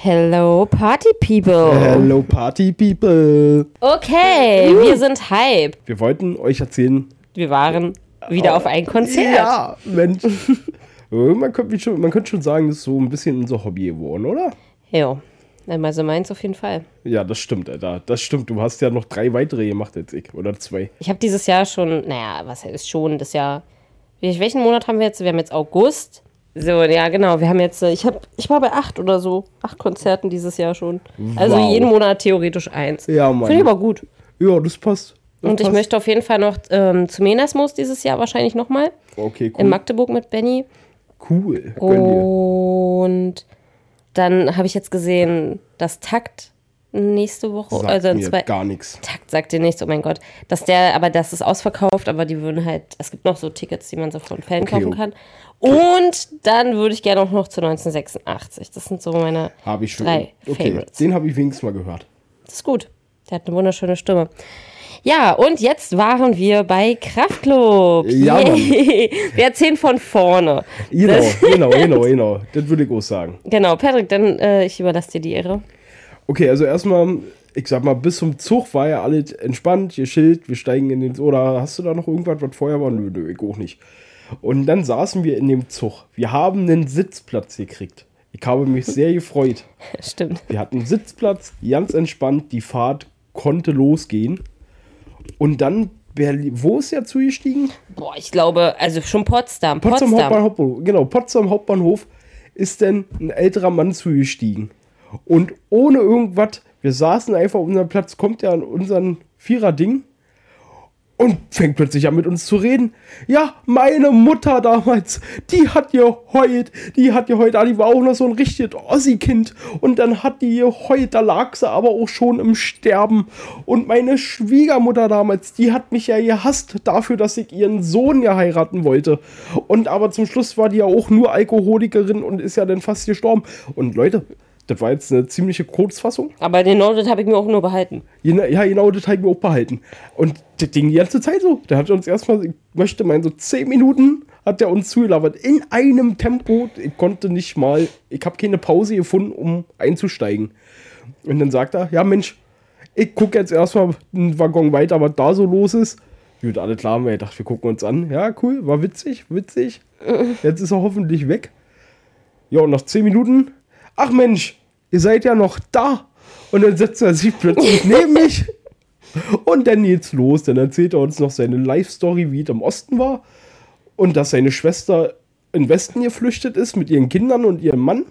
Hello, Party People. Hello Party People. Okay, wir sind Hype. Wir wollten euch erzählen. Wir waren wieder auf ein Konzert. Ja, Mensch. man, könnte schon, man könnte schon sagen, das ist so ein bisschen unser Hobby geworden, oder? Ja, also meins auf jeden Fall. Ja, das stimmt, Alter. Das stimmt. Du hast ja noch drei weitere gemacht als ich. Oder zwei. Ich habe dieses Jahr schon, naja, was heißt schon, das Jahr. Welchen Monat haben wir jetzt? Wir haben jetzt August. So, ja, genau. Wir haben jetzt, ich habe, ich war bei acht oder so, acht Konzerten dieses Jahr schon. Also Wow. jeden Monat theoretisch eins. Ja, Mann. Finde ich aber gut. Ja, das passt. Das Und ich passt. möchte auf jeden Fall noch ähm, zum Menasmus dieses Jahr wahrscheinlich nochmal. Okay, In cool. Magdeburg mit Benny. Cool. Gönn dir. Und dann habe ich jetzt gesehen, dass Takt nächste Woche, Sagt also in mir zwei. gar nichts. Takt sagt dir nichts, oh mein Gott. Dass der, aber das ist ausverkauft, aber die würden halt, es gibt noch so Tickets, die man so von Fällen Okay, kaufen kann. Und dann würde ich gerne auch noch zu 1986. Das sind so meine Habe ich schon. drei okay, Favorites. den habe ich wenigstens mal gehört. Das ist gut. Der hat eine wunderschöne Stimme. Ja, und jetzt waren wir bei Kraftklub. Ja. Wir erzählen von vorne. Genau, genau, genau, genau. Das würde ich auch sagen. Genau, Patrick, dann äh, ich überlasse dir die Ehre. Okay, also erstmal, ich sag mal, bis zum Zug war ja alles entspannt, geschillt, wir steigen in den. Oder hast du da noch irgendwas, was vorher war? Nö, nö, ich auch nicht. Und dann saßen wir in dem Zug. Wir haben einen Sitzplatz gekriegt. Ich habe mich sehr gefreut. Stimmt. Wir hatten einen Sitzplatz, ganz entspannt, die Fahrt konnte losgehen. Und dann, Berlin, wo ist er zugestiegen? Boah, ich glaube, also schon Potsdam. Potsdam, Potsdam. Hauptbahnhof, genau, Potsdam Hauptbahnhof ist dann ein älterer Mann zugestiegen. Und ohne irgendwas, wir saßen einfach auf unserem Platz, kommt er an unseren Vierer-Ding und fängt plötzlich an mit uns zu reden. Ja, meine Mutter damals, die hat geheult, die hat geheult, ah, die war auch noch so ein richtiges Ossi-Kind. Und dann hat die geheult, da lag sie aber auch schon im Sterben. Und meine Schwiegermutter damals, die hat mich ja gehasst dafür, dass ich ihren Sohn ja heiraten wollte. Und aber zum Schluss war die ja auch nur Alkoholikerin und ist ja dann fast gestorben. Und Leute, das war jetzt eine ziemliche Kurzfassung. Aber den Noted habe ich mir auch nur behalten. Gena- Ja, genau, das haben wir auch behalten. Und das ging die ganze Zeit so. Der hat uns erstmal, ich möchte meinen, so 10 Minuten hat er uns zugelabert. In einem Tempo. Ich konnte nicht mal, ich habe keine Pause gefunden, um einzusteigen. Und dann sagt er, ja Mensch, ich gucke jetzt erstmal einen Waggon weiter, was da so los ist. Gut, alle klar wir gedacht, wir gucken uns an. Ja, cool, war witzig, witzig. Jetzt ist er hoffentlich weg. Ja, und nach 10 Minuten, ach Mensch, ihr seid ja noch da. Und dann setzt er sich plötzlich neben mich. Und dann geht's los. Dann erzählt er uns noch seine Life-Story, wie es im Osten war. Und dass seine Schwester in Westen geflüchtet ist mit ihren Kindern und ihrem Mann.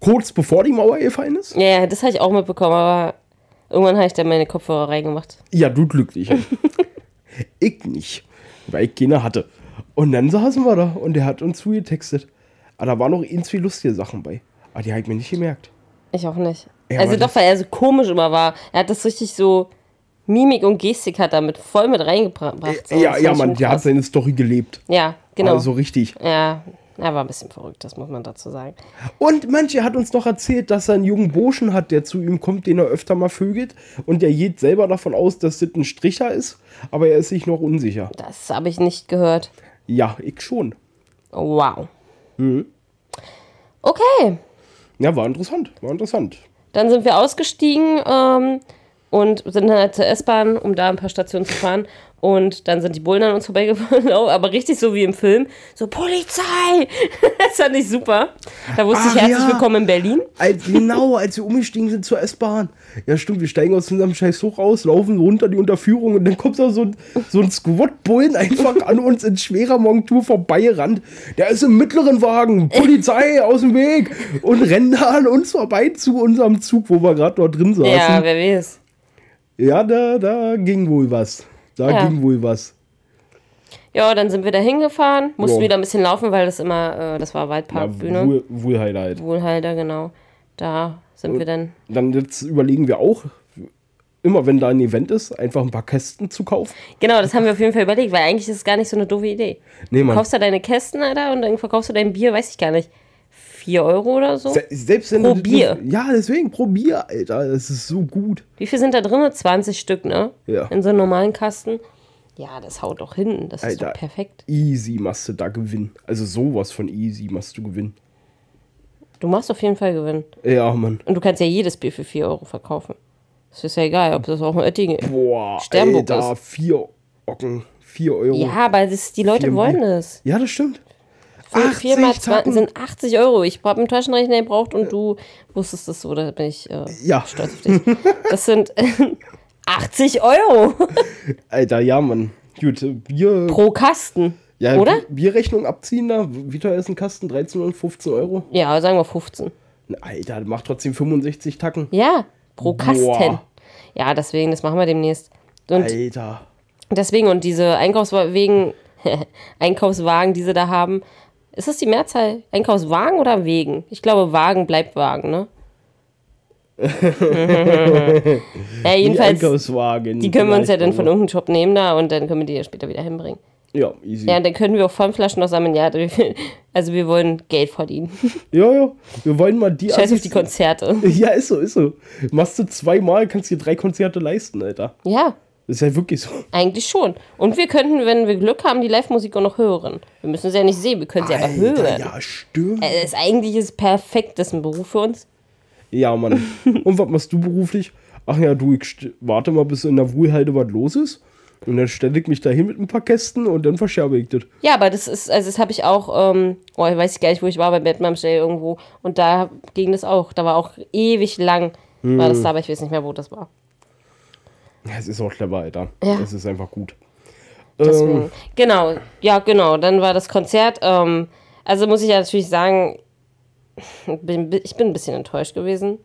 Kurz bevor die Mauer gefallen ist. Ja, das habe ich auch mitbekommen, aber irgendwann habe ich da meine Kopfhörer reingemacht. Ja, du glücklich. ich nicht, weil ich keine hatte. Und dann saßen wir da und der hat uns zugetextet. Aber da waren noch ganz viele lustige Sachen bei. Aber die habe ich mir nicht gemerkt. Ich auch nicht. Ja, also doch, weil er so komisch immer war. Er hat das richtig so, Mimik und Gestik hat damit voll mit reingebracht. So, ja, das ja, schon der hat seine Story gelebt. Ja, genau. Also richtig. Ja, er war ein bisschen verrückt, das muss man dazu sagen. Und manche hat uns noch erzählt, dass er einen jungen Burschen hat, der zu ihm kommt, den er öfter mal vögelt. Und der geht selber davon aus, dass das ein Stricher ist. Aber er ist sich noch unsicher. Das habe ich nicht gehört. Ja, ich schon. Wow. Mhm. Okay, Ja, war interessant. War interessant. dann sind wir ausgestiegen ähm, und sind dann halt zur S-Bahn, um da ein paar Stationen zu fahren. Und dann sind die Bullen an uns vorbeigefahren, aber richtig so wie im Film. So, Polizei! das fand ich super. Da wusste Ach ich herzlich ja. willkommen in Berlin. Als, genau, als wir umgestiegen sind zur S-Bahn. Ja, stimmt, wir steigen aus unserem scheiß Zug raus, laufen runter die Unterführung und dann kommt da so ein, so ein Squad-Bullen einfach an uns in schwerer Montur vorbeigerannt. Der ist im mittleren Wagen, Polizei aus dem Weg und rennt da an uns vorbei zu unserem Zug, wo wir gerade dort drin saßen. Ja, wer weiß. Ja, da, da ging wohl was. Da Ja. ging wohl was. Ja, dann sind wir da hingefahren, mussten Ja. wieder ein bisschen laufen, weil das immer, äh, das war Ja, Waldparkbühne. wohl, Wohlheiter halt. Wohlhalter, genau. Da sind wir dann. Dann jetzt überlegen wir auch, immer wenn da ein Event ist, einfach ein paar Kästen zu kaufen. Genau, das haben wir auf jeden Fall überlegt, weil eigentlich ist es gar nicht so eine doofe Idee. Nee, Du Mann. kaufst da deine Kästen, Alter, und dann verkaufst du dein Bier, weiß ich gar nicht. 4 Euro oder so? Se selbst wenn Pro du, Bier. Ja, deswegen pro Bier, Alter. Das ist so gut. Wie viel sind da drin? 20 Stück, ne? Ja. In so einem normalen Kasten. Ja, das haut doch hin. Das ist Alter. doch perfekt. Easy machst du da gewinnen. Also sowas von easy machst du gewinnen. Du machst auf jeden Fall Gewinn. Ja, Mann. Und du kannst ja jedes Bier für 4 Euro verkaufen. Das ist ja egal, ob das auch ein Oettinger Boah, Sternburg Alter, vier Ocken, vier Euro. Ja, aber das, die Leute wollen das. Ja, das stimmt. 4 mal 80 2 Tacken. sind 80 Euro. Ich habe einen Taschenrechner gebraucht und du wusstest das so, da bin ich äh, Ja. stolz auf dich. Das sind 80 Euro Alter, ja, Mann. Gut, äh, Bier. pro Kasten. ja, oder? Bi- Bierrechnung abziehen da. Wie teuer ist ein Kasten? 13 und 15 Euro? Ja, sagen wir 15. Alter, macht trotzdem 65 Tacken. Ja, pro Kasten. Boah. Ja, deswegen, das machen wir demnächst. Und Alter. deswegen, und diese Einkaufswagen, Einkaufswagen, die sie da haben, ist das die Mehrzahl? Einkaufswagen oder Wegen? Ich glaube, Wagen bleibt Wagen, ne? ja, Die jedenfalls, Einkaufswagen. die können wir uns ja dann von Leichtbauer. irgendeinem Job nehmen da und dann können wir die ja später wieder hinbringen. Ja, easy. Ja, Ja, dann können wir auch Pfandflaschen noch sammeln. Ja, also wir wollen Geld verdienen. ja. Wir wollen mal die. Scheiß auf die Konzerte. Ja, ist so, ist so. Machst du zweimal, kannst dir drei Konzerte leisten, Alter. Ja, Das ist ja wirklich so. eigentlich schon. Und wir könnten, wenn wir Glück haben, die Live-Musik auch noch hören. Wir müssen sie ja nicht sehen, wir können sie aber hören. ja, stimmt. Äh, ist eigentlich ist perfekt, das ist ein Beruf für uns. Ja, Mann. Und was machst du beruflich? Ach ja, du, ich warte mal, bis in der Wuhlhalde was los ist. Und dann stelle ich mich da hin mit ein paar Kästen und dann verscherbe ich das. Ja, aber das ist, also das habe ich auch, ähm, oh, ich weiß gar nicht, wo ich war, bei Batman Stay irgendwo. Und da ging das auch. Da war auch ewig lang, war das da, aber ich weiß nicht mehr, wo das war. Ja, es ist auch clever, Alter. Ja. Es ist einfach gut. Deswegen. Ähm, Genau, ja, genau. Dann war das Konzert. Ähm, also muss ich ja natürlich sagen, bin, ich bin ein bisschen enttäuscht gewesen.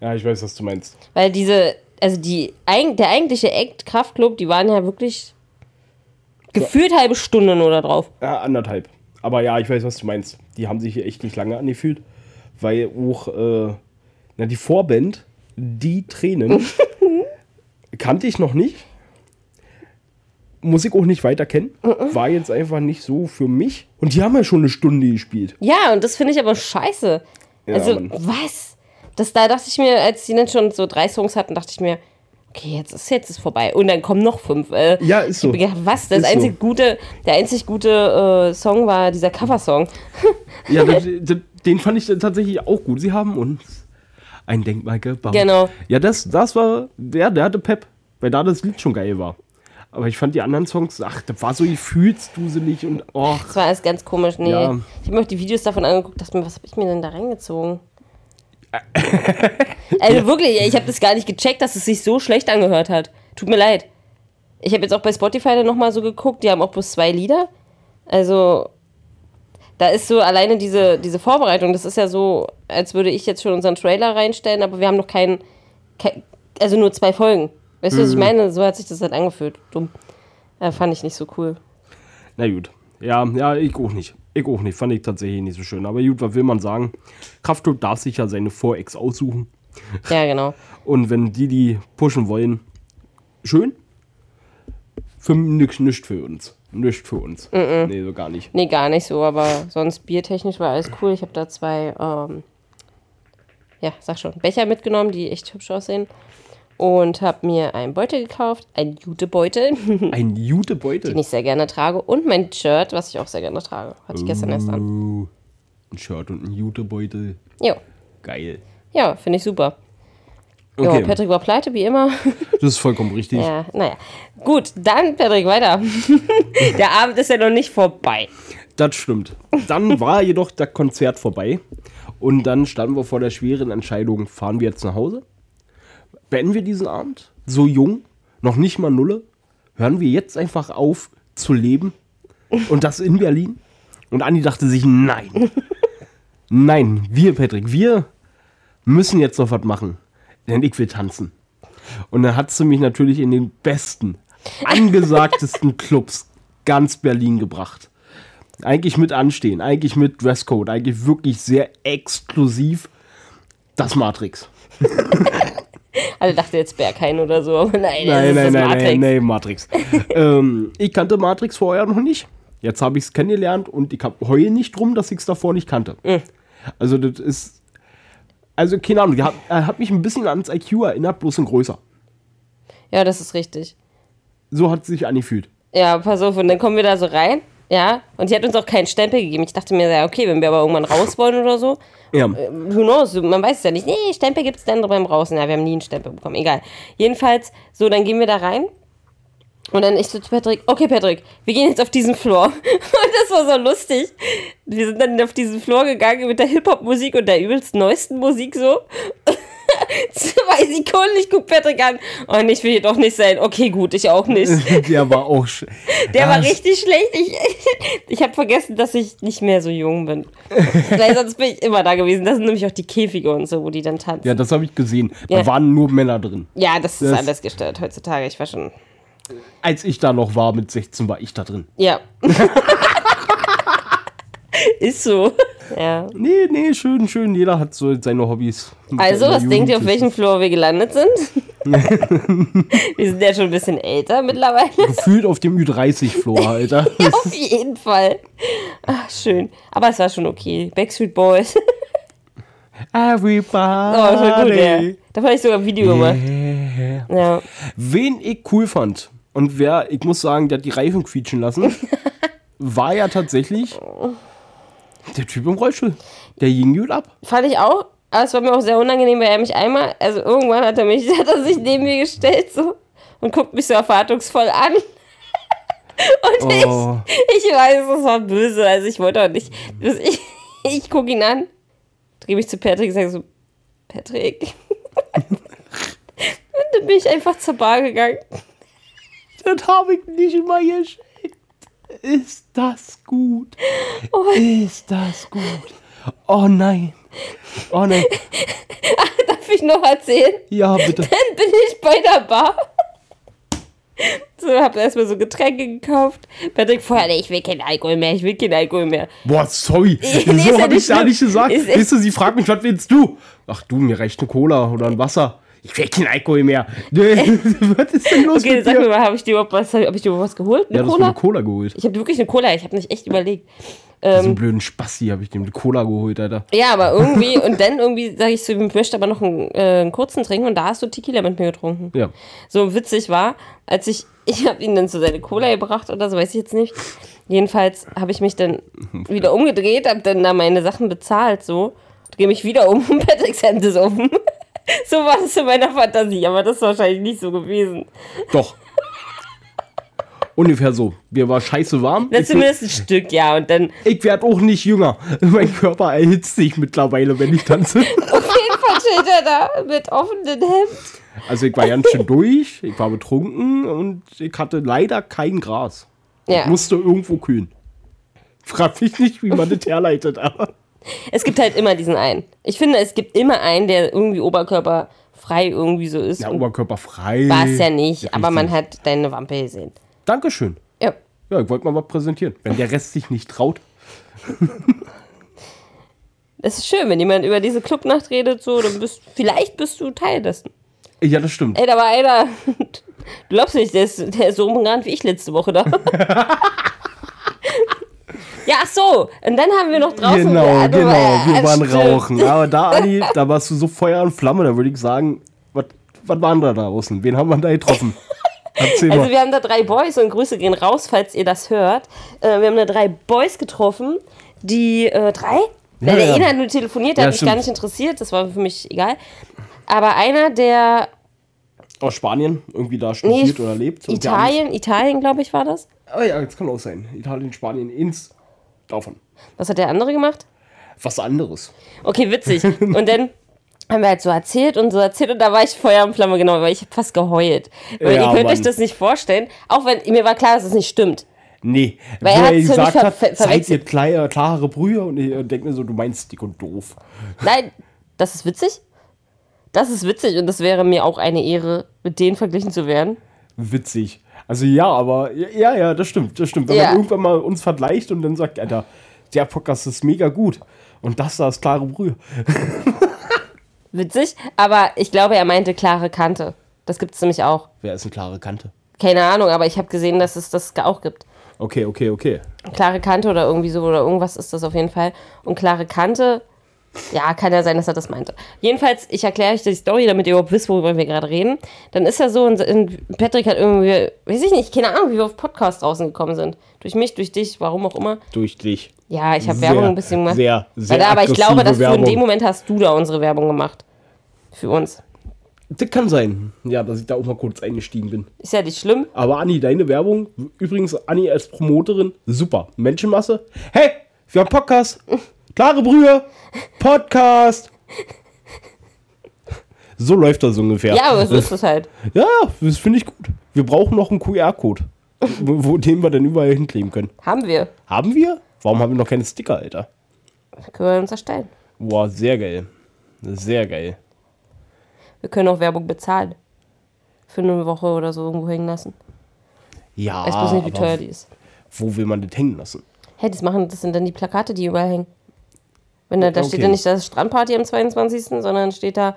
ja, ich weiß, was du meinst. Weil diese, also die, der eigentliche Act Kraftclub, die waren ja wirklich gefühlt halbe Stunde nur da drauf. Ja, anderthalb. Aber ja, ich weiß, was du meinst. Die haben sich hier echt nicht lange angefühlt. Weil auch, äh, na, die Vorband, die Tränen, kannte ich noch nicht. Muss ich auch nicht weiter kennen. War jetzt einfach nicht so für mich. Und die haben ja schon eine Stunde gespielt. Ja, und das finde ich aber scheiße. Ja, also, Mann. was? Das, da dachte ich mir, als die dann schon so drei Songs hatten, dachte ich mir, okay, jetzt ist jetzt ist vorbei. Und dann kommen noch fünf. Äh, Ja, ist so. Gedacht, was? Das einzig so. gute, der einzig gute äh, Song war dieser Coversong. Ja, das, das, den fand ich tatsächlich auch gut. Sie haben uns ein Denkmal gebaut. Genau. Ja, das, das war, der, der hatte Pep, weil da das Lied schon geil war. Aber ich fand die anderen Songs, ach, das war so gefühlsduselig und, oh, Das war alles ganz komisch. Nee. Ja. Ich habe mir auch die Videos davon angeguckt, dachte mir, was habe ich mir denn da reingezogen? also wirklich, ich habe das gar nicht gecheckt, dass es sich so schlecht angehört hat. Tut mir leid. Ich habe jetzt auch bei Spotify dann nochmal so geguckt, die haben auch bloß zwei Lieder. Also, da ist so alleine diese, diese Vorbereitung, das ist ja so, als würde ich jetzt schon unseren Trailer reinstellen, aber wir haben noch keinen, kein, also nur zwei Folgen. Weißt du, was ich meine? So hat sich das halt angefühlt. Dumm. Äh, fand ich nicht so cool. na gut. Ja, ja, ich auch nicht. Ich auch nicht. Fand ich tatsächlich nicht so schön. Aber gut, was will man sagen? Kraftclub darf sich ja seine Vorex aussuchen. Ja, genau. Und wenn die die pushen wollen, schön. Für nichts nicht für uns. Nicht für uns. Nee, so gar nicht. Nee, gar nicht so, aber sonst biertechnisch war alles cool. Ich habe da zwei, ähm, ja, sag schon, Becher mitgenommen, die echt hübsch aussehen. Und habe mir einen Beutel gekauft, einen Jutebeutel, Ein Jutebeutel. den ich sehr gerne trage. Und mein Shirt, was ich auch sehr gerne trage. Hatte ich gestern erst an. Uh, ein Shirt und ein Jutebeutel. Jo. Geil. Ja, finde ich super. Okay, Ja, Patrick war pleite, wie immer. das ist vollkommen richtig. ja, naja. Gut, dann, Patrick, weiter. Der Abend ist ja noch nicht vorbei. Das stimmt. Dann war jedoch das Konzert vorbei und dann standen wir vor der schweren Entscheidung, fahren wir jetzt nach Hause? Beenden wir diesen Abend? So jung, noch nicht mal Nulle? Hören wir jetzt einfach auf zu leben? Und das in Berlin? Und Andi dachte sich, nein. Nein, wir, Patrick, wir müssen jetzt noch was machen. Denn ich will tanzen. Und dann hat sie mich natürlich in den besten, angesagtesten Clubs ganz Berlin gebracht. Eigentlich mit Anstehen, eigentlich mit Dresscode, eigentlich wirklich sehr exklusiv. Das Matrix. Alle dachte jetzt Berghain oder so, aber nein, Nein, nein, nein, Matrix. nein, nein, Matrix. ähm, ich kannte Matrix vorher noch nicht. Jetzt habe ich es kennengelernt und ich habe heul nicht drum, dass ich es davor nicht kannte. Mhm. Also das ist, also keine Ahnung, er hat, er hat mich ein bisschen ans IQ erinnert, bloß in größer. Ja, das ist richtig. So hat es sich angefühlt. Ja, pass auf, und dann kommen wir da so rein Ja, und die hat uns auch keinen Stempel gegeben. Ich dachte mir, ja, okay, wenn wir aber irgendwann raus wollen oder so, Ja. who knows, man weiß es ja nicht. Nee, Stempel gibt es dann beim Raus. Ja, wir haben nie einen Stempel bekommen, egal. Jedenfalls, so, dann gehen wir da rein. Und dann ich so zu Patrick, okay Patrick, wir gehen jetzt auf diesen Floor. Und das war so lustig. Wir sind dann auf diesen Floor gegangen mit der Hip-Hop-Musik und der übelst neuesten Musik so. Zwei Sekunden, ich guck Patrick an. Und ich will hier doch nicht sein. Okay, gut, ich auch nicht. Der war auch. sch- Der Ja, war richtig schlecht. Ich, ich habe vergessen, dass ich nicht mehr so jung bin. Weil sonst bin ich immer da gewesen. Das sind nämlich auch die Käfige und so, wo die dann tanzen. Ja, das habe ich gesehen. Ja. Da waren nur Männer drin. Ja, das ist Das- alles gestört heutzutage. Ich war schon. Als ich da noch war mit 16, war ich da drin. Ja. ist so. Ja. Nee, nee, schön, schön. Jeder hat so seine Hobbys. Also, was denkt ihr, auf Jugend. welchem Floor wir gelandet sind? wir sind ja schon ein bisschen älter mittlerweile. Gefühlt auf dem Ü30-Floor, Alter. auf jeden Fall. Ach, schön. Aber es war schon okay. Backstreet Boys. Everybody. Oh, schon gut, ja. Da fand ich sogar ein Video gemacht. Ja. Wen ich cool fand und wer, ich muss sagen, der hat die Reifen quietschen lassen, war ja tatsächlich der Typ im Rollstuhl. Der ging gut ab. Fand ich auch. Aber es war mir auch sehr unangenehm, weil er mich einmal, also irgendwann hat er mich, hat er sich neben mir gestellt so und guckt mich so erwartungsvoll an. Und Oh. ich, ich weiß, es war böse, also ich wollte auch nicht. Ich, ich gucke ihn an, drehe mich zu Patrick und sage so, Patrick. und dann bin ich einfach zur Bar gegangen. Das habe ich nicht mal geschickt. Ist das gut? Oh. Ist das gut? Oh nein. Oh nein. Darf ich noch erzählen? Ja, bitte. Dann bin ich bei der Bar. So, hab erstmal so Getränke gekauft. Patrick vorher, nee, ich will keinen Alkohol mehr, ich will keinen Alkohol mehr. Boah, sorry. Nee, so nicht ich ja schlimm. nicht gesagt. Ist Weißt du, sie fragt mich, was willst du? Ach du, mir reicht eine Cola oder ein Wasser. Ich will keinen Alkohol mehr. was ist denn los Okay, mit sag mir mal, habe ich dir überhaupt was, hab ich dir überhaupt was geholt? Eine Ja, Cola? eine Cola geholt. Ich habe wirklich eine Cola, ich habe nicht echt überlegt. Diesen blöden Spasti habe ich dem eine Cola geholt, Alter. Ja, aber irgendwie, und dann irgendwie sage ich so, ich möchte aber noch einen, äh, einen kurzen trinken und da hast du Tequila mit mir getrunken. Ja. So witzig war, als ich, ich habe ihn dann zu seine Cola gebracht oder so, weiß ich jetzt nicht. Jedenfalls habe ich mich dann wieder umgedreht, habe dann da meine Sachen bezahlt, so, drehe mich wieder um und Patricks Hände ist offen. So war das in meiner Fantasie, aber das ist wahrscheinlich nicht so gewesen. Doch. Ungefähr so. Mir war scheiße warm. Ich, zumindest ein Stück, ja. Und dann ich werde auch nicht jünger. Mein Körper erhitzt sich mittlerweile, wenn ich tanze. auf jeden Fall steht er da mit offenem Hemd. Also ich war ganz schön durch, ich war betrunken und ich hatte leider kein Gras. Ja. Ich musste irgendwo kühlen. Frag mich nicht, wie man das herleitet, aber. Es gibt halt immer diesen einen. Ich finde, es gibt immer einen, der irgendwie oberkörperfrei irgendwie so ist. Ja, Und Oberkörper frei. War es ja nicht, aber man hat deine Wampe gesehen. Dankeschön. Ja. Ja, ich wollte mal was präsentieren. Wenn der Rest sich nicht traut. Es ist schön, wenn jemand über diese Clubnacht redet, so, dann bist vielleicht bist du Teil dessen. Ja, das stimmt. Ey, da war einer. Du glaubst nicht, der ist, der ist so rumgerannt wie ich letzte Woche da. so. Und dann haben wir noch draußen. Genau, du- genau. Wir ja, waren stimmt. rauchen. Aber da, Adi, da warst du so Feuer und Flamme, da würde ich sagen, was waren da draußen? Wen haben wir da getroffen? Also wir haben da drei Boys und Grüße gehen raus, falls ihr das hört. Äh, wir haben da drei Boys getroffen, die äh, drei? Ja, Ja, der ja. eine hat nur telefoniert, der Ja, hat mich gar nicht interessiert, das war für mich egal. Aber einer, der Aus Spanien, irgendwie da nee, studiert oder lebt. Italien, Italien, glaube ich, war das. Ah ja, das kann auch sein. Italien, Spanien, ins. Davon. Was hat der andere gemacht? Was anderes. Okay, witzig. Und dann haben wir halt so erzählt und so erzählt und da war ich Feuer und Flamme, genau, weil ich hab fast geheult. Weil Ja, ihr könnt Mann. euch das nicht vorstellen, auch wenn mir war klar, dass es nicht stimmt. Nee, Weil er er gesagt hat, ver- verwechselt. ihr klare, klare Brüder und ich denke mir so, du meinst dick und doof. Nein, das ist witzig. Das ist witzig und das wäre mir auch eine Ehre, mit denen verglichen zu werden. Witzig. Also ja, aber ja, ja, das stimmt, das stimmt. Wenn Ja. man irgendwann mal uns vergleicht und dann sagt, Alter, der Podcast ist mega gut und das da ist klare Brühe. Witzig, aber ich glaube, er meinte klare Kante. Das gibt es nämlich auch. Wer ist eine klare Kante? Keine Ahnung, aber ich habe gesehen, dass es das auch gibt. Okay, okay, okay. Klare Kante oder irgendwie so oder irgendwas ist das auf jeden Fall. Und klare Kante Ja, kann ja sein, dass er das meinte. Jedenfalls, ich erkläre euch die Story, damit ihr überhaupt wisst, worüber wir gerade reden. Dann ist ja so, und, Patrick hat irgendwie, weiß ich nicht, keine Ahnung, wie wir auf Podcast draußen gekommen sind. Durch mich, durch dich, warum auch immer. Durch dich. Ja, ich habe Werbung ein bisschen gemacht. sehr, sehr Weil, aber ich glaube, dass aggressive du in dem Werbung. Moment hast du da unsere Werbung gemacht. Für uns. Das kann sein. Ja, dass ich da auch mal kurz eingestiegen bin. Ist ja nicht schlimm. Aber Anni, deine Werbung, übrigens Anni als Promoterin, super. Menschenmasse. Hey, wir haben Podcast. Klare Brühe. Podcast. So läuft das ungefähr. Ja, aber so ist es halt. Ja, das finde ich gut. Wir brauchen noch einen QR-Code, wo, den wir dann überall hinkleben können. Haben wir. Haben wir? Warum haben wir noch keine Sticker, Alter? Können wir uns erstellen. Boah, sehr geil. Sehr geil. Wir können auch Werbung bezahlen. Für eine Woche oder so irgendwo hängen lassen. Ja, Ich weiß bloß nicht, wie teuer die ist. wo will man das hängen lassen? Hey, das machen, das sind dann die Plakate, die überall hängen. Wenn da, da steht Okay. ja nicht das Strandparty am 22., sondern steht da,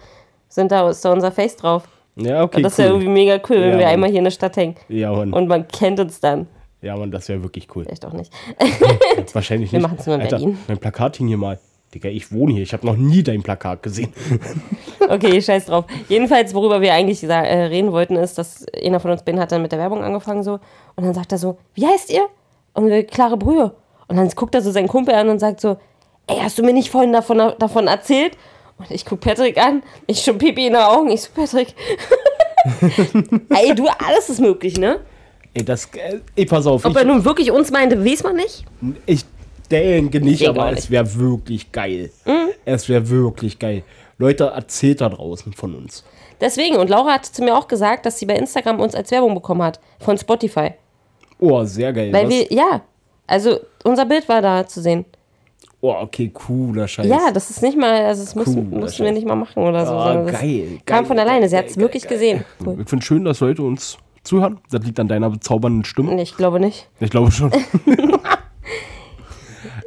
sind da, ist da unser Face drauf. Ja, okay, Und das ist ja irgendwie mega cool, wenn Ja, wir Mann. einmal hier in der Stadt hängen. Ja, Mann. Und man kennt uns dann. ja, Mann, das wäre wirklich cool. Vielleicht auch nicht. Wahrscheinlich Wir nicht. machen's nur in Alter, Berlin. Mein Plakat hing hier mal. Digga, ich wohne hier. Ich habe noch nie dein Plakat gesehen. Okay, scheiß drauf. Jedenfalls, worüber wir eigentlich äh, reden wollten, ist, dass einer von uns beiden hat dann mit der Werbung angefangen so. Und dann sagt er so, wie heißt ihr? Und wir, klare Brühe. Und dann guckt er so seinen Kumpel an und sagt so, ey, hast du mir nicht vorhin davon, davon erzählt? Und ich guck Patrick an, ich schon Pipi in den Augen. Ich so, Patrick. ey, du, alles ist möglich, ne? Ey, das. äh, Ey, pass auf. Ob er nun wirklich uns meinte, weiß man nicht. Ich, ich denke nicht, Ich aber es nicht. Mhm. wäre wirklich geil. Es wäre wirklich geil. Leute, erzählt da draußen von uns. Deswegen, und Laura hat zu mir auch gesagt, dass sie bei Instagram uns als Werbung bekommen hat. Von Spotify. Oh, sehr geil. Weil was? wir, ja, also unser Bild war da zu sehen. Oh, okay, cooler Scheiß. Ja, das ist nicht mal, also das mussten, Cooler mussten wir nicht mal machen oder so. Sondern das geil, Kam geil, von geil, alleine, sie geil, hat es geil, wirklich geil. gesehen. Cool. Ich finde schön, dass Leute uns zuhören. Das liegt an deiner bezaubernden Stimme. Nee, ich glaube nicht. Ich glaube schon.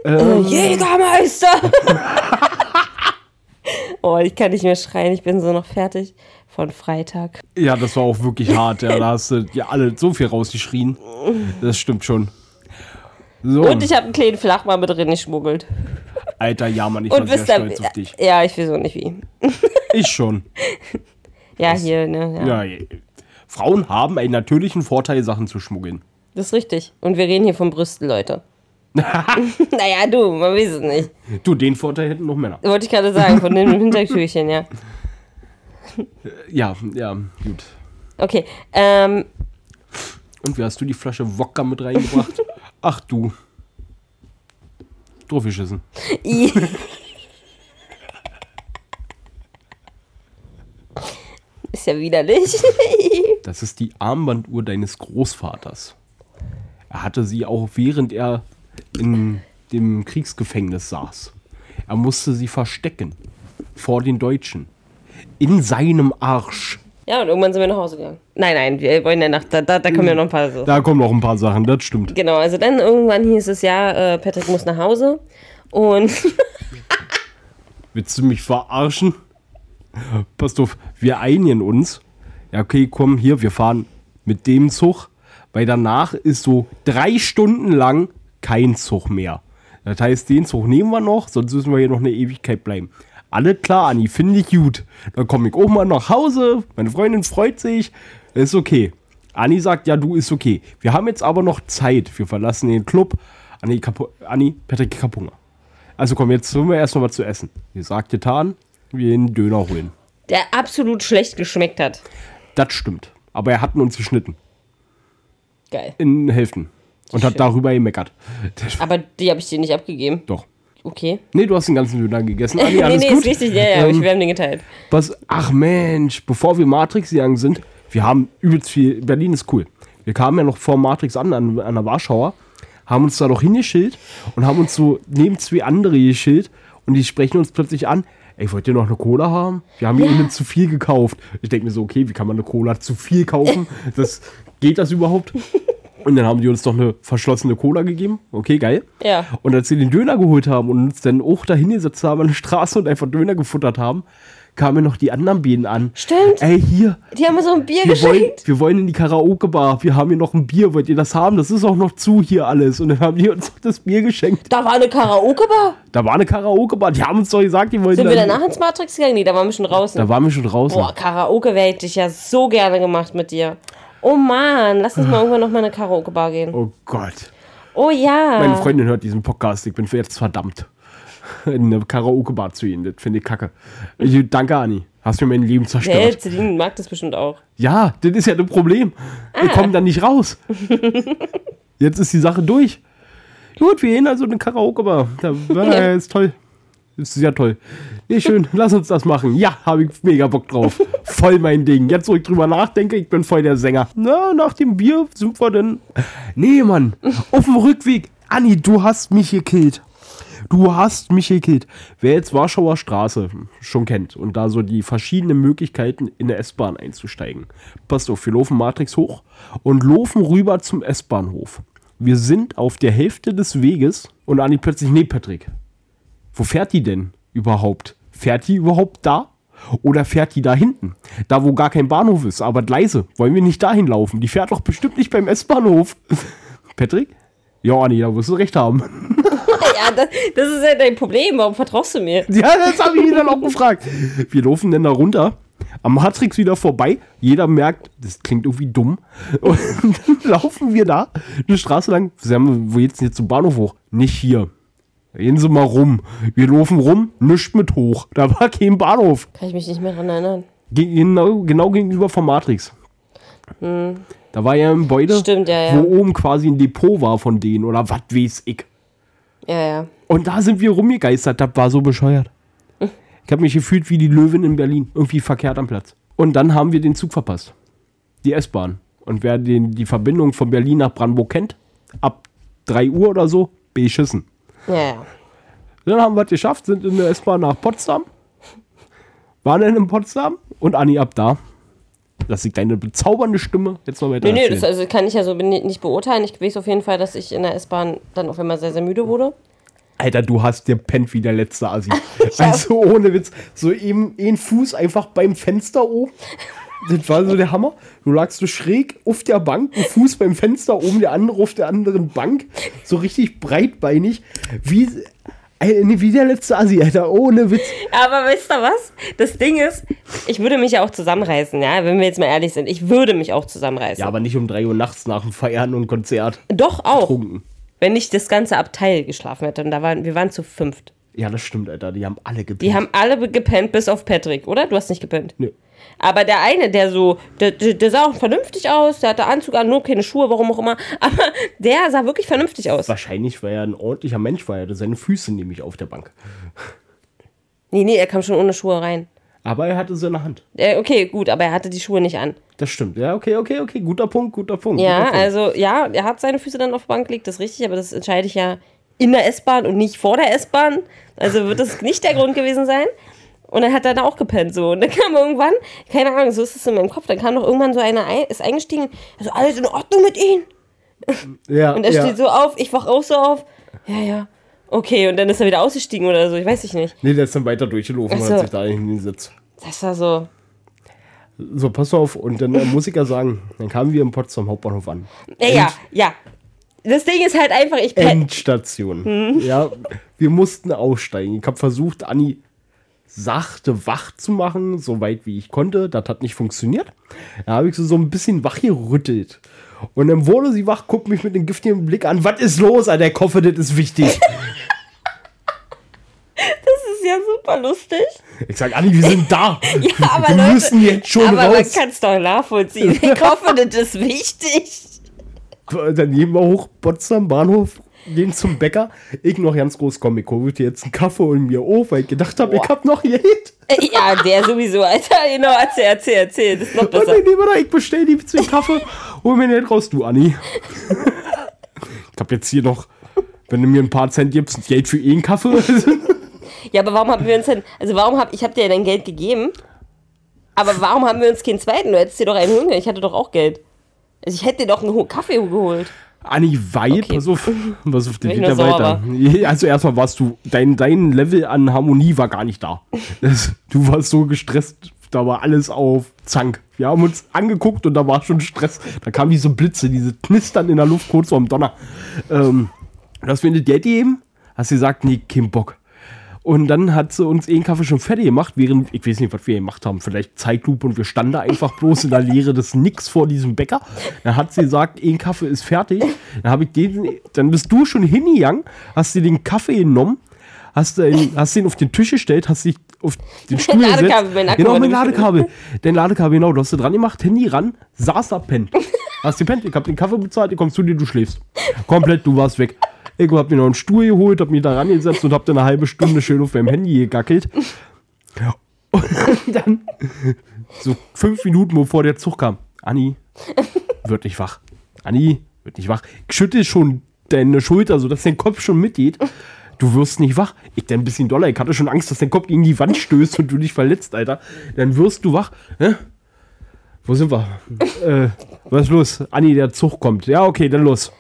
Äh, Jägermeister! oh, ich kann nicht mehr schreien, ich bin so noch fertig von Freitag. Ja, das war auch wirklich hart. Ja, da hast du ja alle so viel rausgeschrien. Das stimmt schon. So, Und ich habe einen kleinen Flachmann mit drin geschmuggelt. Alter, ja, Mann, ich Und war sehr stolz auf dich. ja, ich weiß auch nicht wie. Ich schon. Ja, hier, ne, ja. Ja, ja. Frauen haben einen natürlichen Vorteil, Sachen zu schmuggeln. Das ist richtig. Und wir reden hier von Brüsten, Leute. naja, du, man weiß es nicht. Du, den Vorteil hätten noch Männer. Wollte ich gerade sagen, von dem Hintertürchen, ja. Ja, ja, gut. Okay, ähm, Und wie hast du die Flasche Wodka mit reingebracht? Ach du. Draufgeschissen. i- ist ja widerlich. Das ist die Armbanduhr deines Großvaters. Er hatte sie auch während er in dem Kriegsgefängnis saß. Er musste sie verstecken vor den Deutschen. In seinem Arsch. Ja, und irgendwann sind wir nach Hause gegangen. Nein, nein, wir wollen ja nach, da, da, da kommen ja noch ein paar so. Da kommen noch ein paar Sachen, das stimmt. Genau, also dann irgendwann hieß es ja, äh, Patrick muss nach Hause. Und Willst du mich verarschen? Passt auf, wir einigen uns. Ja, okay, komm hier, wir fahren mit dem Zug, weil danach ist so drei Stunden lang kein Zug mehr. Das heißt, den Zug nehmen wir noch, sonst müssen wir hier noch eine Ewigkeit bleiben. Alle klar, Anni, finde ich gut. Dann komme ich auch mal nach Hause, meine Freundin freut sich, ist okay. Anni sagt, ja, du, ist okay. Wir haben jetzt aber noch Zeit, wir verlassen den Club. Anni, Kapu Anni Patrick Kapunger. Also komm, jetzt holen wir erst noch mal zu essen. Wie gesagt, getan, wir einen Döner holen. der absolut schlecht geschmeckt hat. Das stimmt. Aber er hat ihn uns geschnitten. Geil. In Hälften. Und hat Schön. darüber gemeckert. Aber die habe ich dir nicht abgegeben. Doch. Okay. Nee, du hast den ganzen Döner gegessen. Anni, nee, alles nee, gut? ist richtig. Ja, ja, aber Ähm, ich, wir haben den geteilt. Was, ach Mensch, bevor wir Matrix gegangen sind, wir haben übelst viel, Berlin ist cool. Wir kamen ja noch vor Matrix an, an, an der Warschauer, haben uns da noch hingeschillt und haben uns so neben zwei andere geschillt und die sprechen uns plötzlich an. Ey, wollt ihr noch eine Cola haben? Wir haben hier Ja. eine zu viel gekauft. Ich denke mir so, okay, wie kann man eine Cola zu viel kaufen? Das, geht das überhaupt? Und dann haben die uns noch eine verschlossene Cola gegeben. Okay, geil. Ja. Und als sie den Döner geholt haben und uns dann auch dahin gesetzt haben an der Straße und einfach Döner gefuttert haben, kamen noch die anderen Bienen an. Stimmt. Ey, hier, Die haben mir so ein Bier wir wollen, geschenkt. wir wollen in die Karaoke-Bar. Wir haben hier noch ein Bier. Wollt ihr das haben? Das ist auch noch zu hier alles. Und dann haben die uns noch das Bier geschenkt. Da war eine Karaoke-Bar. Da war eine Karaoke-Bar. Die haben uns doch gesagt, die wollen Sind wir danach ins Matrix gegangen? Nee, da waren wir schon draußen. Da waren wir schon draußen. Boah, Karaoke hätte ich ja so gerne gemacht mit dir. Oh Mann, lass uns mal irgendwann noch mal in eine Karaoke-Bar gehen. Oh Gott. Oh ja. Meine Freundin hört diesen Podcast. Ich bin für jetzt verdammt. In eine Karaoke-Bar zu gehen. Das finde ich kacke. Ich, danke, Anni. Hast mir mein Leben zerstört. Hey, Celine mag das bestimmt auch. Ja, das ist ja das Problem. Wir kommen da nicht raus. Jetzt ist die Sache durch. Gut, wir gehen also in eine Karaoke-Bar. Da ja. ist toll. Das ist ja toll. Nee, schön, lass uns das machen. Ja, habe ich mega Bock drauf. Voll mein Ding. Jetzt, wo ich drüber nachdenke, ich bin voll der Sänger. Na, nach dem Bier sind wir dann. Nee, Mann. Auf dem Rückweg. Anni, du hast mich gekillt. Du hast mich gekillt. Wer jetzt Warschauer Straße schon kennt und da so die verschiedenen Möglichkeiten in der S-Bahn einzusteigen. Passt auf, wir laufen Matrix hoch und laufen rüber zum S-Bahnhof. Wir sind auf der Hälfte des Weges und Anni plötzlich, nee, Patrick, wo fährt die denn überhaupt? Fährt die überhaupt da? Oder fährt die da hinten? Da, wo gar kein Bahnhof ist, aber leise. Wollen wir nicht dahin laufen? Die fährt doch bestimmt nicht beim S-Bahnhof. Patrick? Ja, Anni, da wirst du recht haben. Ja, das, das ist ja dein Problem. Warum vertraust du mir? Ja, das habe ich ihn dann auch gefragt. Wir laufen dann da runter, am Matrix wieder vorbei. Jeder merkt, das klingt irgendwie dumm. Und dann laufen wir da eine Straße lang. Sagen wir, wo geht's denn jetzt zum Bahnhof hoch? Nicht hier. Gehen Sie mal rum. Wir laufen rum, nichts mit hoch. Da war kein Bahnhof. Kann ich mich nicht mehr dran erinnern. Ge- Genau, genau gegenüber vom Matrix. Da war ja ein Gebäude, Stimmt, ja, ja. wo oben quasi ein Depot war von denen oder was weiß ich. Ja, ja. Und da sind wir rumgegeistert. Das war so bescheuert. Ich habe mich gefühlt wie die Löwin in Berlin. Irgendwie verkehrt am Platz. Und dann haben wir den Zug verpasst. Die S-Bahn. Und wer den, die Verbindung von Berlin nach Brandenburg kennt, ab 3 Uhr oder so, beschissen. Ja, ja. Dann haben wir es geschafft, sind in der S-Bahn nach Potsdam. Waren dann in Potsdam und Anni ab da. Lass ich deine bezaubernde Stimme jetzt noch weiter Nee, nee, das also kann ich ja so nicht beurteilen. Ich weiß auf jeden Fall, dass ich in der S-Bahn dann auf einmal sehr, sehr müde wurde. Alter, du hast dir pennt wie der letzte Assi. also ohne Witz. So eben ein Fuß einfach beim Fenster oben. Das war so der Hammer. Du lagst so schräg auf der Bank, ein Fuß beim Fenster oben, der andere auf der anderen Bank. So richtig breitbeinig. Wie, äh, nee, wie der letzte Assi, Alter. Ohne Witz. Aber weißt du was? Das Ding ist, ich würde mich ja auch zusammenreißen, ja, wenn wir jetzt mal ehrlich sind. Ich würde mich auch zusammenreißen. Ja, aber nicht um 3 Uhr nachts nach dem Feiern und Konzert. Doch auch, Trunken. wenn ich das ganze Abteil geschlafen hätte. Und da waren, wir waren zu fünft. Ja, das stimmt, Alter. Die haben alle gepennt. Die haben alle gepennt, bis auf Patrick, oder? Du hast nicht gepennt. Nö. Aber der eine, der so, der, der, sah auch vernünftig aus, der hatte Anzug an, nur keine Schuhe, warum auch immer. Aber der sah wirklich vernünftig aus. Wahrscheinlich, weil er ein ordentlicher Mensch war. Er hatte seine Füße nämlich auf der Bank. Nee, nee, er kam schon ohne Schuhe rein. Aber er hatte sie in der Hand. Äh, okay, gut, aber er hatte die Schuhe nicht an. Das stimmt. Ja, okay, okay, okay. Guter Punkt, guter Punkt. Ja, guter Punkt. also ja, er hat seine Füße dann auf der Bank gelegt, das ist richtig, aber das entscheide ich ja in der S-Bahn und nicht vor der S-Bahn. Also wird das nicht der Grund gewesen sein. Und dann hat er da auch gepennt so. Und dann kam irgendwann, keine Ahnung, so ist es in meinem Kopf, dann kam doch irgendwann so einer ein, ist eingestiegen, also alles in Ordnung mit ihm. Ja, Und er ja. steht so auf, ich wach auch so auf. Ja, ja. Okay, und dann ist er wieder ausgestiegen oder so, ich weiß ich nicht. Nee, der ist dann weiter durchgelaufen Ach und hat sich da hingesetzt. Das war so. So, pass auf. Und dann äh, muss ich ja sagen, dann kamen wir im Potsdam Hauptbahnhof an. Ja, ja, ja. Das Ding ist halt einfach, ich Endstation. Hm. Ja, wir mussten aussteigen. Ich habe versucht, Anni sachte wach zu machen, so weit wie ich konnte. Das hat nicht funktioniert. Da habe ich sie so ein bisschen wach gerüttelt. Und dann wurde sie wach, guckt mich mit einem giftigen Blick an. Was ist los? Alter, der Koffer, das ist wichtig. Das ist ja super lustig. Ich sag, Anni, wir sind da. Ja, aber wir Leute, müssen jetzt schon aber man raus. kann es doch nachvollziehen. Ich hoffe, das ist wichtig. Dann gehen wir hoch, Potsdam, Bahnhof, gehen zum Bäcker. Ich noch ganz groß, komm, ich hole dir jetzt einen Kaffee und mir auf, weil ich gedacht habe, ich hab noch Geld. Äh, Ja, der sowieso, Alter. Genau, erzähl, erzähl, erzähl. Das ist noch Und besser. dann nehmen wir da, ich bestell die zwei Kaffee, hol mir nicht raus, du Anni. ich hab jetzt hier noch, wenn du mir ein paar Cent gibst, Geld für einen Kaffee. Ja, aber warum haben wir uns denn, also warum hab, ich hab dir ja dein Geld gegeben, aber warum haben wir uns keinen zweiten? Du hättest dir doch einen holen können. Ich hatte doch auch Geld. Also ich hätte dir doch einen Kaffee geholt. Anni, weil, Okay. pass auf, pass auf, das geht ja weiter. Also erstmal warst du, dein, dein Level an Harmonie war gar nicht da. Das, du warst so gestresst, da war alles auf Zank. Wir haben uns angeguckt und da war schon Stress. Da kamen diese Blitze, diese Knistern in der Luft kurz vorm Donner. Ähm, das findet Geld eben? Hast du gesagt, nee, kein Bock. Und dann hat sie uns einen Kaffee schon fertig gemacht, während, ich weiß nicht, was wir gemacht haben, vielleicht Zeitlupe und wir standen da einfach bloß in der Leere des Nix vor diesem Bäcker. Dann hat sie gesagt, ein Kaffee ist fertig. Dann habe ich den, dann bist du schon hingegangen, hast dir den Kaffee genommen, hast den, hast den auf den Tisch gestellt, hast dich auf den Stuhl Ladekabel, gesetzt. genau, mein Ladekabel. Dein Ladekabel, genau, du hast du dran gemacht, Handy ran, saß da, pennt. Hast gepennt, ich hab den Kaffee bezahlt, ich komm zu dir, du schläfst. Komplett, du warst weg. Ich hab mir noch einen Stuhl geholt, hab mich da rangesetzt und hab dann eine halbe Stunde schön auf meinem Handy gegackelt. Und dann, so fünf Minuten bevor der Zug kam, Anni, wird nicht wach. Anni, wird nicht wach. Ich schüttel schon deine Schulter, sodass dein Kopf schon mitgeht. Du wirst nicht wach. Ich dann ein bisschen doller. Ich hatte schon Angst, dass dein Kopf gegen die Wand stößt und du dich verletzt, Alter. Dann wirst du wach. Hä? Wo sind wir? äh, was ist los? Anni, der Zug kommt. Ja, okay, dann los.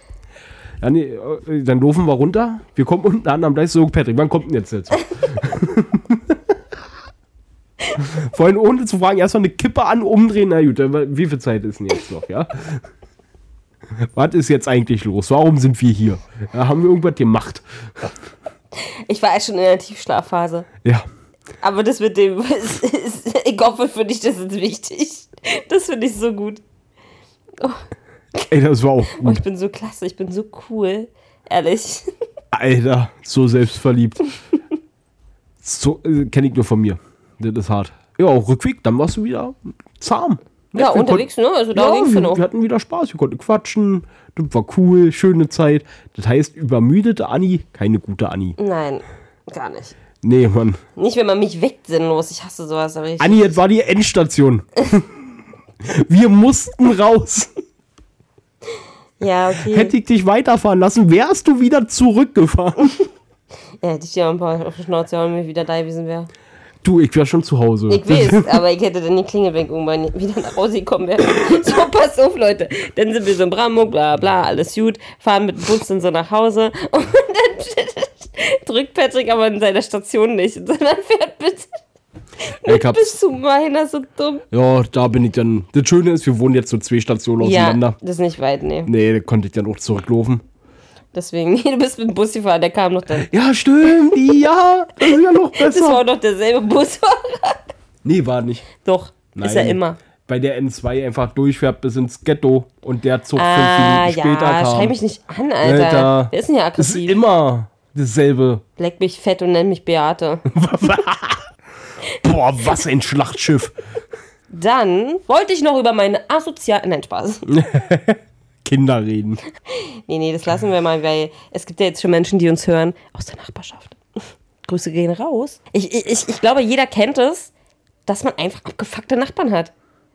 Anni, äh, dann laufen wir runter. Wir kommen unten an am Gleis. So, Patrick, wann kommt denn jetzt Zug? Vorhin ohne zu fragen, erstmal eine Kippe an, umdrehen. Na gut, wie viel Zeit ist denn jetzt noch, ja? Was ist jetzt eigentlich los? Warum sind wir hier? Ja, haben wir irgendwas gemacht? Ich war echt schon in der Tiefschlafphase. Ja. Aber das mit dem, ist, ist, ich hoffe für dich, das ist wichtig. Das finde ich so gut. Ey, das war auch Oh, gut. ich bin so klasse, ich bin so cool. Ehrlich. Alter, so selbstverliebt. So, äh, kenne ich nur von mir. Das ist hart. Ja, auch Rückweg, dann warst du wieder zahm. Ja, wir unterwegs, ne? Also da ja, ging's wir, auch. wir hatten wieder Spaß, wir konnten quatschen. Das war cool, schöne Zeit. Das heißt, übermüdete Anni, keine gute Anni. Nein, gar nicht. Nee, Mann. Nicht, wenn man mich weckt, sinnlos. Ich hasse sowas. Aber ich, Anni, jetzt war die Endstation. wir mussten raus. Ja, okay. Hätte ich dich weiterfahren lassen, wärst du wieder zurückgefahren. ja, hätte ich dir ein paar auf die Schnauze hauen, wenn ich wieder da gewesen wäre. Du, ich wäre schon zu Hause. Ich weiß, aber ich hätte dann die Klingel weg irgendwann wieder nach Hause gekommen wäre. So, pass auf, Leute. Dann sind wir so in Brandenburg, bla bla, alles gut, fahren mit dem Bus dann so nach Hause und dann drückt Patrick aber in seiner Station nicht, sondern fährt bis, ich hab's, bis zu meiner, so dumm. ja, da bin ich dann. Das Schöne ist, wir wohnen jetzt so zwei Stationen Ja, auseinander. das ist nicht weit, nee. Nee, da konnte ich dann auch zurücklaufen. Deswegen, nee, du bist mit dem Bus gefahren, der kam noch dann. Ja, stimmt, ja, das ist ja noch Das war besser. noch derselbe Busfahrer. Nee, war nicht. Doch, ist er immer. Bei der N2 einfach durchfährt bis ins Ghetto und der Zug Ah, fünf Minuten später ja, kam. schrei mich nicht an, Alter. Alter. Ist denn hier Das ist aggressiv? immer dasselbe. Leck mich fett und nenn mich Beate. Boah, was ein Schlachtschiff. Dann wollte ich noch über meine asozial... Nein, Spaß. Kinder reden. Nee, nee, das lassen wir mal, weil es gibt ja jetzt schon Menschen, die uns hören aus der Nachbarschaft. Grüße gehen raus. Ich, ich, ich glaube, jeder kennt es, dass man einfach abgefuckte Nachbarn hat.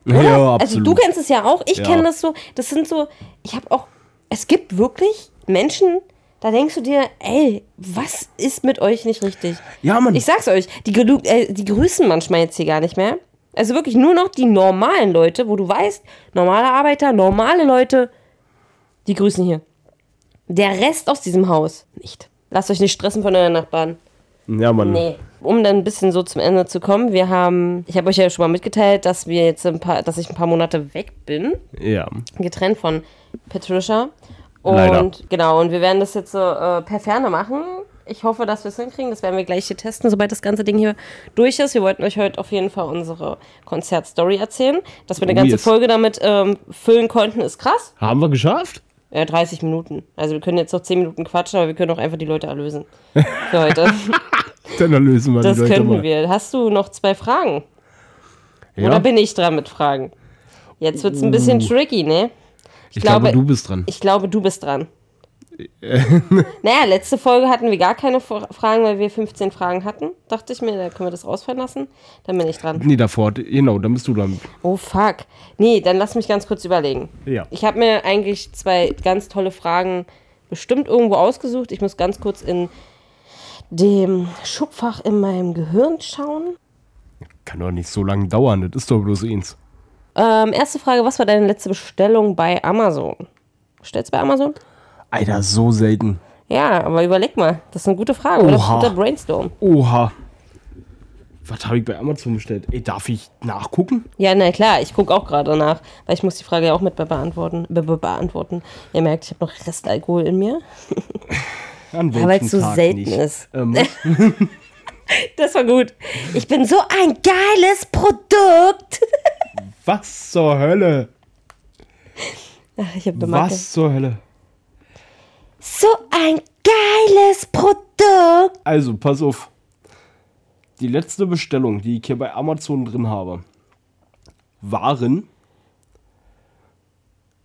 Oder? Ja, Also absolut. du kennst es ja auch, ich Ja. kenne das so. Das sind so, ich habe auch, es gibt wirklich Menschen, da denkst du dir, ey, was ist mit euch nicht richtig? Ja, Mann. Ich sag's euch, die, äh, die grüßen manchmal jetzt hier gar nicht mehr. Also wirklich nur noch die normalen Leute, wo du weißt, normale Arbeiter, normale Leute, die grüßen hier. Der Rest aus diesem Haus nicht. Lasst euch nicht stressen von euren Nachbarn. Ja, Mann. Nee. Um dann ein bisschen so zum Ende zu kommen, wir haben, ich habe euch ja schon mal mitgeteilt, dass wir jetzt ein paar, dass ich ein paar Monate weg bin, Ja. getrennt von Patricia. Und Leider. genau, und wir werden das jetzt so äh, per Ferne machen. Ich hoffe, dass wir es hinkriegen. Das werden wir gleich hier testen, sobald das ganze Ding hier durch ist. Wir wollten euch heute auf jeden Fall unsere Konzertstory erzählen. Dass wir eine Oh, ganze yes. Folge damit ähm, füllen konnten, ist krass. Haben wir geschafft? Ja, 30 Minuten. Also wir können jetzt noch 10 Minuten quatschen, aber wir können auch einfach die Leute erlösen. Für heute. Dann lösen wir Das die Leute könnten mal. wir. Hast du noch zwei Fragen? Ja? Oder bin ich dran mit Fragen? Jetzt wird es ein bisschen tricky, ne? Ich glaube, glaube- du bist dran. Ich glaube, du bist dran. naja, letzte Folge hatten wir gar keine Fra- Fragen, weil wir 15 Fragen hatten. Dachte ich mir, da können wir das rausfallen lassen. Dann bin ich dran. Nee, davor. Genau, dann bist du dran. Oh, fuck. Nee, dann lass mich ganz kurz überlegen. Ja. Ich habe mir eigentlich zwei ganz tolle Fragen bestimmt irgendwo ausgesucht. Ich muss ganz kurz in dem Schubfach in meinem Gehirn schauen. Kann doch nicht so lange dauern, das ist doch bloß eins. Ähm, erste Frage, was war deine letzte Bestellung bei Amazon? Bestellst du bei Amazon? Alter, so selten. Ja, aber überleg mal. Das ist eine gute Frage. Oder Oha. guter Brainstorm. Oha. Was habe ich bei Amazon bestellt? Ey, darf ich nachgucken? Ja, na klar, ich gucke auch gerade nach, weil ich muss die Frage ja auch mit be beantworten. Be be beantworten. Ihr merkt, ich habe noch Restalkohol in mir. An Ja, weil es so Tag selten nicht? ist. Ähm, Das war gut. Ich bin so ein geiles Produkt. was zur Hölle? Ach, ich habe eine Macke. Was zur Hölle? So ein geiles Produkt. Also, pass auf. Die letzte Bestellung, die ich hier bei Amazon drin habe, waren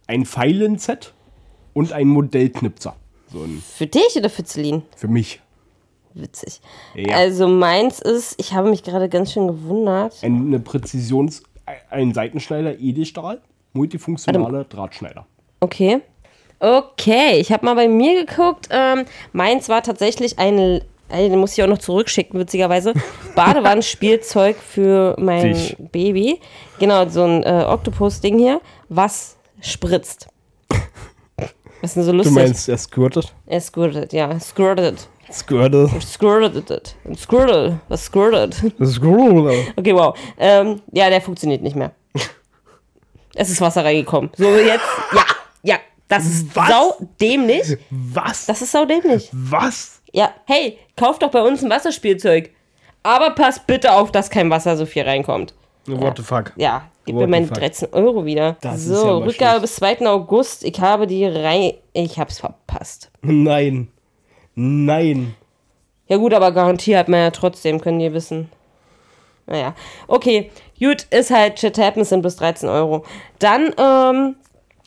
ein Pfeilenset und ein Modellknipser. So ein, Für dich oder für Celine? für mich. Witzig. Ja. Also meins ist, ich habe mich gerade ganz schön gewundert. Eine Präzisions-, ein Seitenschneider Edelstahl, multifunktionaler Drahtschneider. Okay. Okay, ich habe mal bei mir geguckt. Ähm, meins war tatsächlich ein, äh, den muss ich auch noch zurückschicken, witzigerweise. Badewannenspielzeug für mein Dich. Baby. Genau, so ein äh, Oktopus-Ding hier, was spritzt. Was ist denn so Du lustig? meinst, er squirtet? Er squirtet, ja, squirtet. Squirtet. Squirtet. Squirtle. Was squirtet? Squirtet. Okay, wow. Ähm, ja, der funktioniert nicht mehr. Es ist Wasser reingekommen. So, jetzt. Ja, ja. Das ist Was? sau dämlich. Was? Das ist sau dämlich. Was? Ja, hey, kauf doch bei uns ein Wasserspielzeug. Aber pass bitte auf, dass kein Wasser so viel reinkommt. What the fuck? Ja, gib What mir meine the fuck? 13 Euro wieder. Das ist so, ja Rückgabe bis 2. August. Ich habe die rein. Ich hab's verpasst. Nein. Nein. Ja, gut, aber Garantie hat man ja trotzdem, können die wissen. Naja, okay. Gut, ist halt Shit Happens sind bis 13 Euro. Dann, ähm,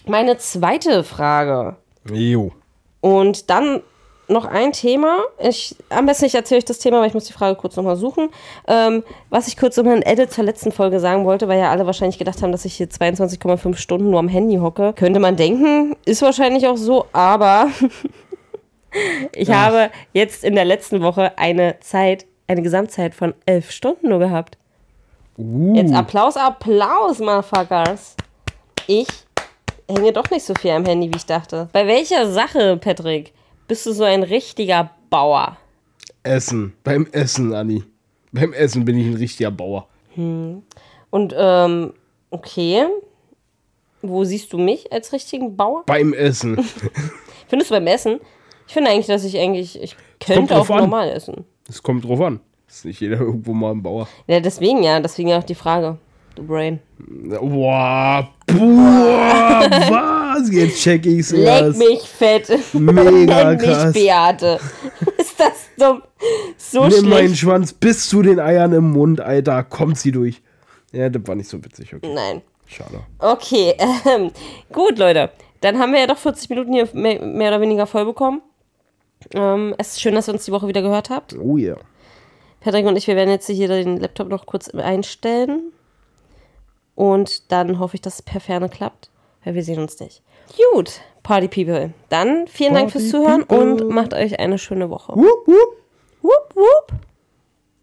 meine zweite Frage. Jo. Und dann noch ein Thema. Ich, am besten ich erzähle euch das Thema, weil ich muss die Frage kurz nochmal suchen. Ähm, was ich kurz nochmal in Edit zur letzten Folge sagen wollte, weil ja alle wahrscheinlich gedacht haben, dass ich hier 22,5 Stunden nur am Handy hocke. Könnte man denken, ist wahrscheinlich auch so, aber ich habe jetzt in der letzten Woche eine Zeit, eine Gesamtzeit von 11 Stunden nur gehabt. Uh. Jetzt Applaus, Applaus, Motherfuckers. Ich hänge doch nicht so viel am Handy, wie ich dachte. Bei welcher Sache, Patrick, bist du so ein richtiger Bauer? Essen. Beim Essen, Anni. Beim Essen bin ich ein richtiger Bauer. Und, ähm, okay. Wo siehst du mich als richtigen Bauer? Beim Essen. Findest du beim Essen? Ich finde eigentlich, dass ich eigentlich, ich könnte auch an. normal essen. Es kommt drauf an. Ist nicht jeder irgendwo mal ein Bauer. Ja, deswegen ja, deswegen ja auch die Frage. Du Brain. Boah. Boah. Was? Jetzt check ich's Leck erst. mich fett. Mega Nenn mich krass. Beate. Ist das dumm? So Nimm meinen schlecht. Schwanz bis zu den Eiern im Mund, Alter. Kommt sie durch. Ja, das war nicht so witzig. Okay. Nein. Schade. Okay, ähm, gut, Leute. Dann haben wir ja doch 40 Minuten hier mehr, mehr oder weniger voll bekommen. Ähm, es ist schön, dass ihr uns die Woche wieder gehört habt. Oh yeah. Patrick und ich, wir werden jetzt hier den Laptop noch kurz einstellen. Und dann hoffe ich, dass es per Ferne klappt, weil wir sehen uns nicht. Gut, Party People. Dann vielen Dank Party fürs Zuhören People. und macht euch eine schöne Woche. Wupp, wupp. Wupp, wupp.